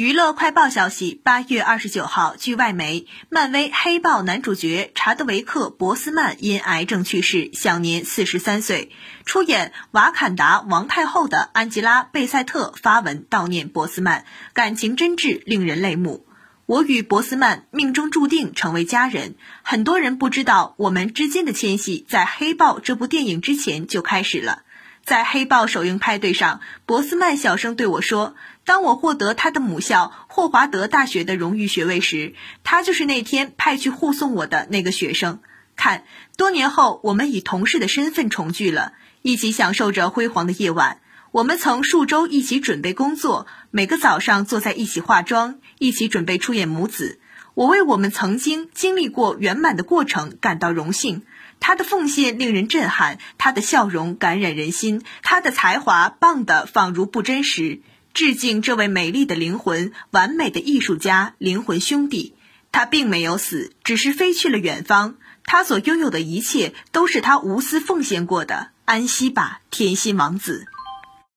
娱乐快报消息，八月二十九号，据外媒，漫威黑豹男主角查德维克·博斯曼因癌症去世，享年四十三岁。出演《瓦坎达王太后》的安吉拉·贝塞特发文悼念博斯曼，感情真挚，令人泪目。我与博斯曼命中注定成为家人。很多人不知道，我们之间的牵系在《黑豹》这部电影之前就开始了。在《黑豹》首映派对上，博斯曼小声对我说：“当我获得他的母校霍华德大学的荣誉学位时，他就是那天派去护送我的那个学生。看，多年后，我们以同事的身份重聚了，一起享受着辉煌的夜晚。我们曾数周一起准备工作，每个早上坐在一起化妆，一起准备出演母子。我为我们曾经经历过圆满的过程感到荣幸。”他的奉献令人震撼，他的笑容感染人心，他的才华棒的仿如不真实。致敬这位美丽的灵魂，完美的艺术家，灵魂兄弟。他并没有死，只是飞去了远方。他所拥有的一切都是他无私奉献过的。安息吧，甜心王子。